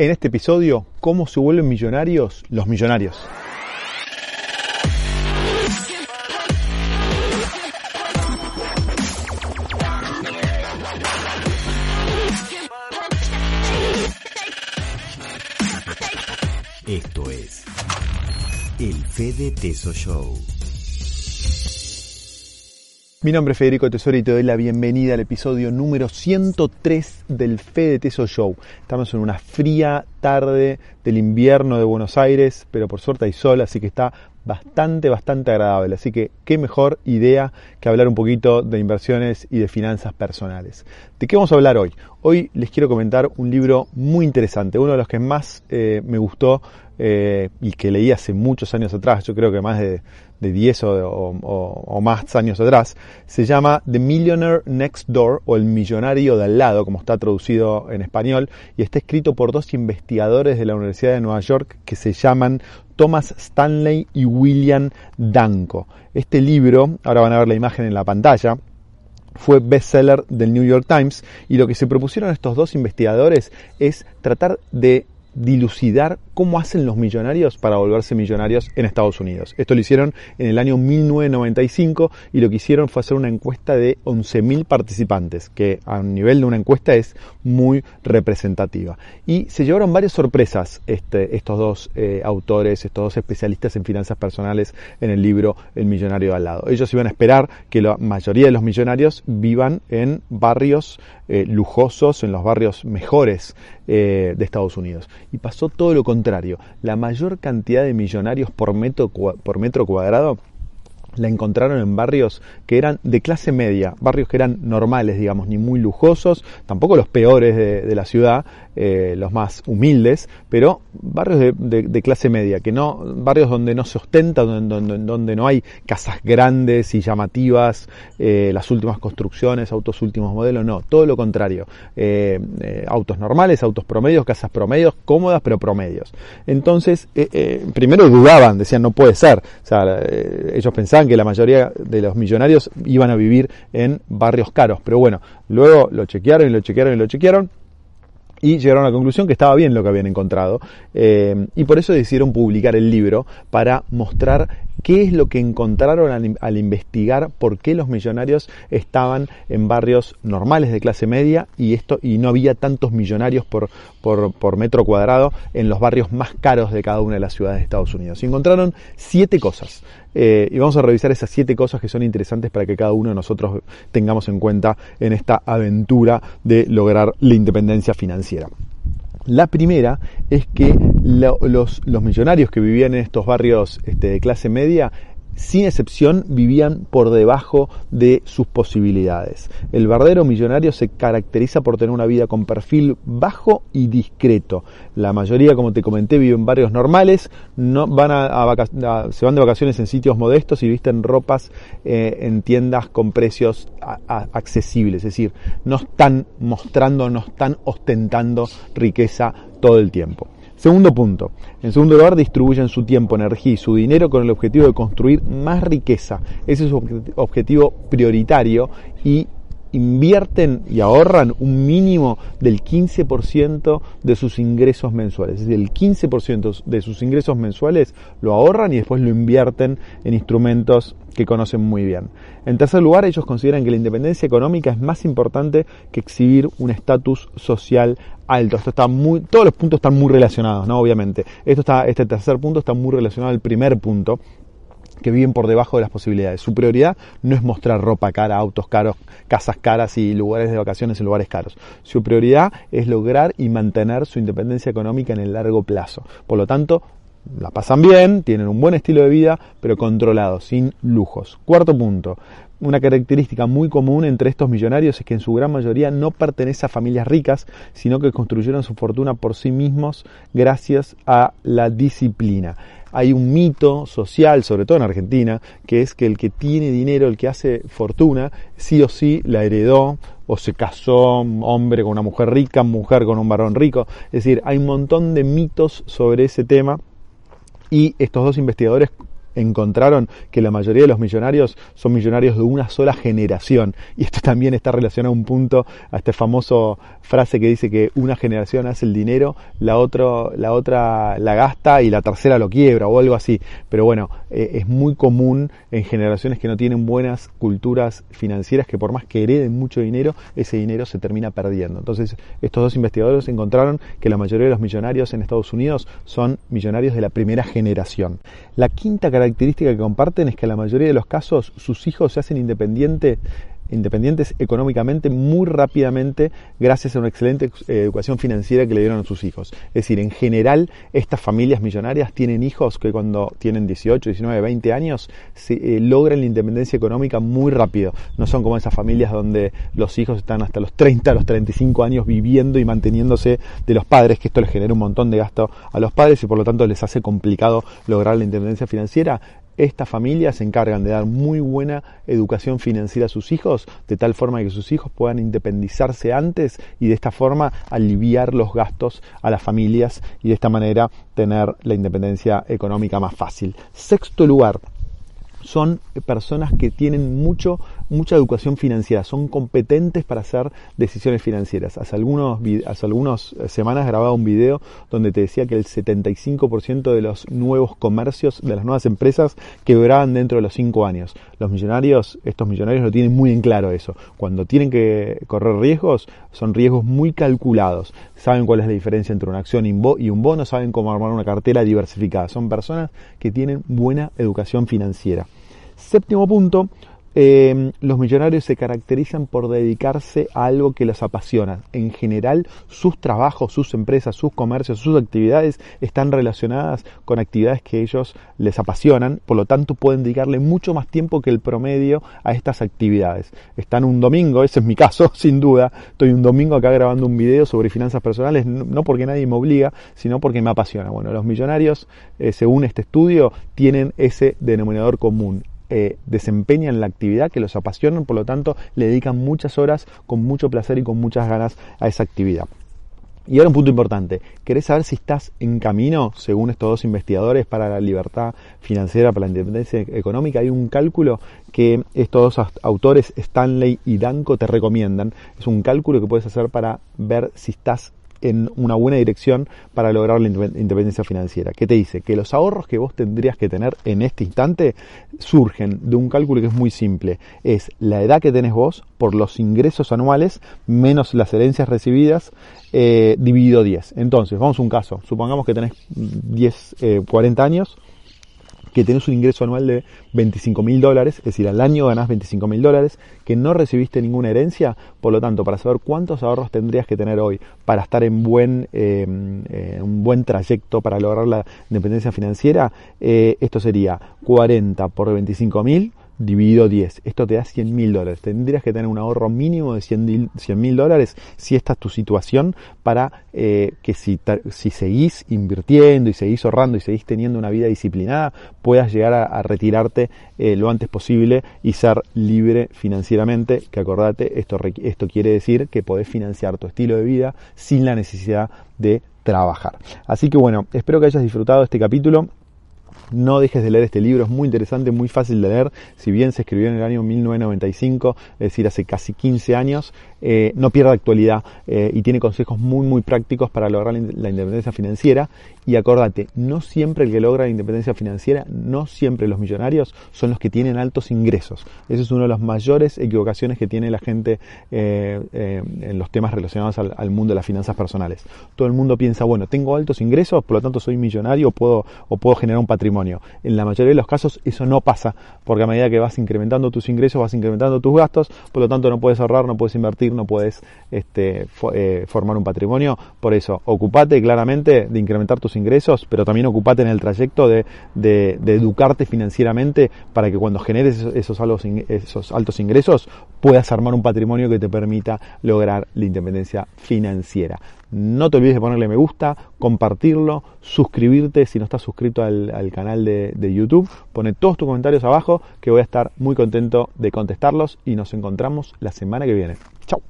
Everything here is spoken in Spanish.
En este episodio, ¿cómo se vuelven millonarios los millonarios? Esto es el Fede Teso Show. Mi nombre es Federico Tesoro y te doy la bienvenida al episodio número 103 del Fede Teso Show. Estamos en una fría tarde del invierno de Buenos Aires, pero por suerte hay sol, así que está bastante, bastante agradable. Así que qué mejor idea que hablar un poquito de inversiones y de finanzas personales. ¿De qué vamos a hablar hoy? Hoy les quiero comentar un libro muy interesante, uno de los que más eh, me gustó eh, y que leí hace muchos años atrás, yo creo que más de, 10 o, más años atrás, se llama The Millionaire Next Door o El Millonario de al lado, como está traducido en español, y está escrito por dos investigadores de la Universidad de Nueva York que se llaman Thomas Stanley y William Danko. Este libro, ahora van a ver la imagen en la pantalla, fue bestseller del New York Times y lo que se propusieron estos dos investigadores es tratar de dilucidar cómo hacen los millonarios para volverse millonarios en Estados Unidos. Esto lo hicieron en el año 1995 y lo que hicieron fue hacer una encuesta de 11.000 participantes, que a nivel de una encuesta es muy representativa. Y se llevaron varias sorpresas este, estos dos eh, autores, estos dos especialistas en finanzas personales en el libro El millonario de al lado. Ellos iban a esperar que la mayoría de los millonarios vivan en barrios eh, lujosos, en los barrios mejores eh, de Estados Unidos. Y pasó todo lo contrario. La mayor cantidad de millonarios por metro, por metro cuadrado la encontraron en barrios que eran de clase media, barrios que eran normales, digamos, ni muy lujosos, tampoco los peores de, la ciudad, eh, los más humildes, pero barrios de, clase media, que no, barrios donde no se ostenta, donde, donde, no hay casas grandes y llamativas, eh, las últimas construcciones, autos últimos modelos, no, todo lo contrario, eh, autos normales, autos promedios, casas promedios, cómodas pero promedios. Entonces, primero dudaban, decían no puede ser, o sea, ellos pensaban que la mayoría de los millonarios iban a vivir en barrios caros. Pero bueno, luego lo chequearon y lo chequearon y lo chequearon y llegaron a la conclusión que estaba bien lo que habían encontrado eh, y por eso decidieron publicar el libro para mostrar qué es lo que encontraron al, investigar por qué los millonarios estaban en barrios normales de clase media y esto y no había tantos millonarios por, por, metro cuadrado en los barrios más caros de cada una de las ciudades de Estados Unidos. Y encontraron siete cosas. Eh, y vamos a revisar esas siete cosas que son interesantes para que cada uno de nosotros tengamos en cuenta en esta aventura de lograr la independencia financiera. La primera es que los, millonarios que vivían en estos barrios este, de clase media sin excepción, vivían por debajo de sus posibilidades. El verdadero millonario se caracteriza por tener una vida con perfil bajo y discreto. La mayoría, como te comenté, vive en barrios normales, no van a, se van de vacaciones en sitios modestos y visten ropas eh, en tiendas con precios accesibles. Es decir, no están mostrando, no están ostentando riqueza todo el tiempo. Segundo punto. En segundo lugar, distribuyen su tiempo, energía y su dinero con el objetivo de construir más riqueza. Ese es su objetivo prioritario y invierten y ahorran un mínimo del 15% de sus ingresos mensuales. Es decir, el 15% de sus ingresos mensuales lo ahorran y después lo invierten en instrumentos que conocen muy bien. En tercer lugar, ellos consideran que la independencia económica es más importante que exhibir un estatus social alto. Esto está muy, todos los puntos están muy relacionados, ¿no? Obviamente. Esto está, este tercer punto está muy relacionado al primer punto, que viven por debajo de las posibilidades. Su prioridad no es mostrar ropa cara, autos caros, casas caras y lugares de vacaciones en lugares caros. Su prioridad es lograr y mantener su independencia económica en el largo plazo. Por lo tanto, la pasan bien, tienen un buen estilo de vida, pero controlado, sin lujos. Cuarto punto. Una característica muy común entre estos millonarios es que en su gran mayoría no pertenece a familias ricas, sino que construyeron su fortuna por sí mismos gracias a la disciplina hay un mito social, sobre todo en Argentina, que es que el que tiene dinero, el que hace fortuna, sí o sí la heredó o se casó hombre con una mujer rica, mujer con un varón rico. Es decir, hay un montón de mitos sobre ese tema y estos dos investigadores encontraron que la mayoría de los millonarios son millonarios de una sola generación. Y esto también está relacionado a un punto, a este famoso frase que dice que una generación hace el dinero, la, otro, la otra la gasta y la tercera lo quiebra o algo así. Pero bueno, eh, es muy común en generaciones que no tienen buenas culturas financieras que por más que hereden mucho dinero, ese dinero se termina perdiendo. Entonces, estos dos investigadores encontraron que la mayoría de los millonarios en Estados Unidos son millonarios de la primera generación. La quinta característica que comparten es que en la mayoría de los casos sus hijos se hacen independientes independientes económicamente muy rápidamente gracias a una excelente eh, educación financiera que le dieron a sus hijos. Es decir, en general estas familias millonarias tienen hijos que cuando tienen 18, 19, 20 años se, eh, logran la independencia económica muy rápido. No son como esas familias donde los hijos están hasta los 30, los 35 años viviendo y manteniéndose de los padres, que esto les genera un montón de gasto a los padres y por lo tanto les hace complicado lograr la independencia financiera estas familias se encargan de dar muy buena educación financiera a sus hijos, de tal forma que sus hijos puedan independizarse antes y de esta forma aliviar los gastos a las familias y de esta manera tener la independencia económica más fácil. Sexto lugar, son personas que tienen mucho, mucha educación financiera, son competentes para hacer decisiones financieras. Hace, algunos, hace algunas semanas grababa un video donde te decía que el 75% de los nuevos comercios, de las nuevas empresas, quebraban dentro de los 5 años. Los millonarios, estos millonarios lo tienen muy en claro eso. Cuando tienen que correr riesgos, son riesgos muy calculados. Saben cuál es la diferencia entre una acción y un bono, saben cómo armar una cartera diversificada. Son personas que tienen buena educación financiera. Séptimo punto, eh, los millonarios se caracterizan por dedicarse a algo que los apasiona. En general, sus trabajos, sus empresas, sus comercios, sus actividades están relacionadas con actividades que ellos les apasionan, por lo tanto pueden dedicarle mucho más tiempo que el promedio a estas actividades. Están un domingo, ese es mi caso, sin duda, estoy un domingo acá grabando un video sobre finanzas personales, no porque nadie me obliga, sino porque me apasiona. Bueno, los millonarios, eh, según este estudio, tienen ese denominador común, eh, desempeñan la actividad que los apasionan, por lo tanto le dedican muchas horas con mucho placer y con muchas ganas a esa actividad. Y ahora un punto importante, ¿querés saber si estás en camino, según estos dos investigadores, para la libertad financiera, para la independencia económica? Hay un cálculo que estos dos autores, Stanley y Danko, te recomiendan. Es un cálculo que puedes hacer para ver si estás en una buena dirección para lograr la independencia financiera. ¿Qué te dice? Que los ahorros que vos tendrías que tener en este instante surgen de un cálculo que es muy simple. Es la edad que tenés vos por los ingresos anuales menos las herencias recibidas eh, dividido 10. Entonces, vamos a un caso. Supongamos que tenés 10, 40 eh, años que tenés un ingreso anual de 25 mil dólares, es decir, al año ganás 25 mil dólares, que no recibiste ninguna herencia, por lo tanto, para saber cuántos ahorros tendrías que tener hoy para estar en buen, eh, un buen trayecto para lograr la independencia financiera, eh, esto sería 40 por 25 mil dividido 10. Esto te da 100 mil dólares. Tendrías que tener un ahorro mínimo de 100 mil dólares si esta es tu situación para eh, que si, si seguís invirtiendo y seguís ahorrando y seguís teniendo una vida disciplinada, puedas llegar a, retirarte eh, lo antes posible y ser libre financieramente. Que acordate, esto, esto quiere decir que podés financiar tu estilo de vida sin la necesidad de trabajar. Así que bueno, espero que hayas disfrutado este capítulo. No dejes de leer este libro, es muy interesante, muy fácil de leer. Si bien se escribió en el año 1995, es decir, hace casi 15 años, eh, no pierde actualidad eh, y tiene consejos muy, muy prácticos para lograr la independencia financiera. Y acordate, no siempre el que logra la independencia financiera, no siempre los millonarios son los que tienen altos ingresos. Esa es una de las mayores equivocaciones que tiene la gente eh, en los temas relacionados al, mundo de las finanzas personales. Todo el mundo piensa, bueno, tengo altos ingresos, por lo tanto soy millonario puedo, o puedo generar un patrimonio en la mayoría de los casos eso no pasa, porque a medida que vas incrementando tus ingresos, vas incrementando tus gastos, por lo tanto no puedes ahorrar, no puedes invertir, no puedes este, eh, formar un patrimonio. Por eso, ocupate claramente de incrementar tus ingresos, pero también ocupate en el trayecto de, educarte financieramente para que cuando generes esos altos ingresos puedas armar un patrimonio que te permita lograr la independencia financiera. No te olvides de ponerle me gusta, compartirlo, suscribirte si no estás suscrito al, canal de, de YouTube. Pone todos tus comentarios abajo que voy a estar muy contento de contestarlos y nos encontramos la semana que viene. Chao.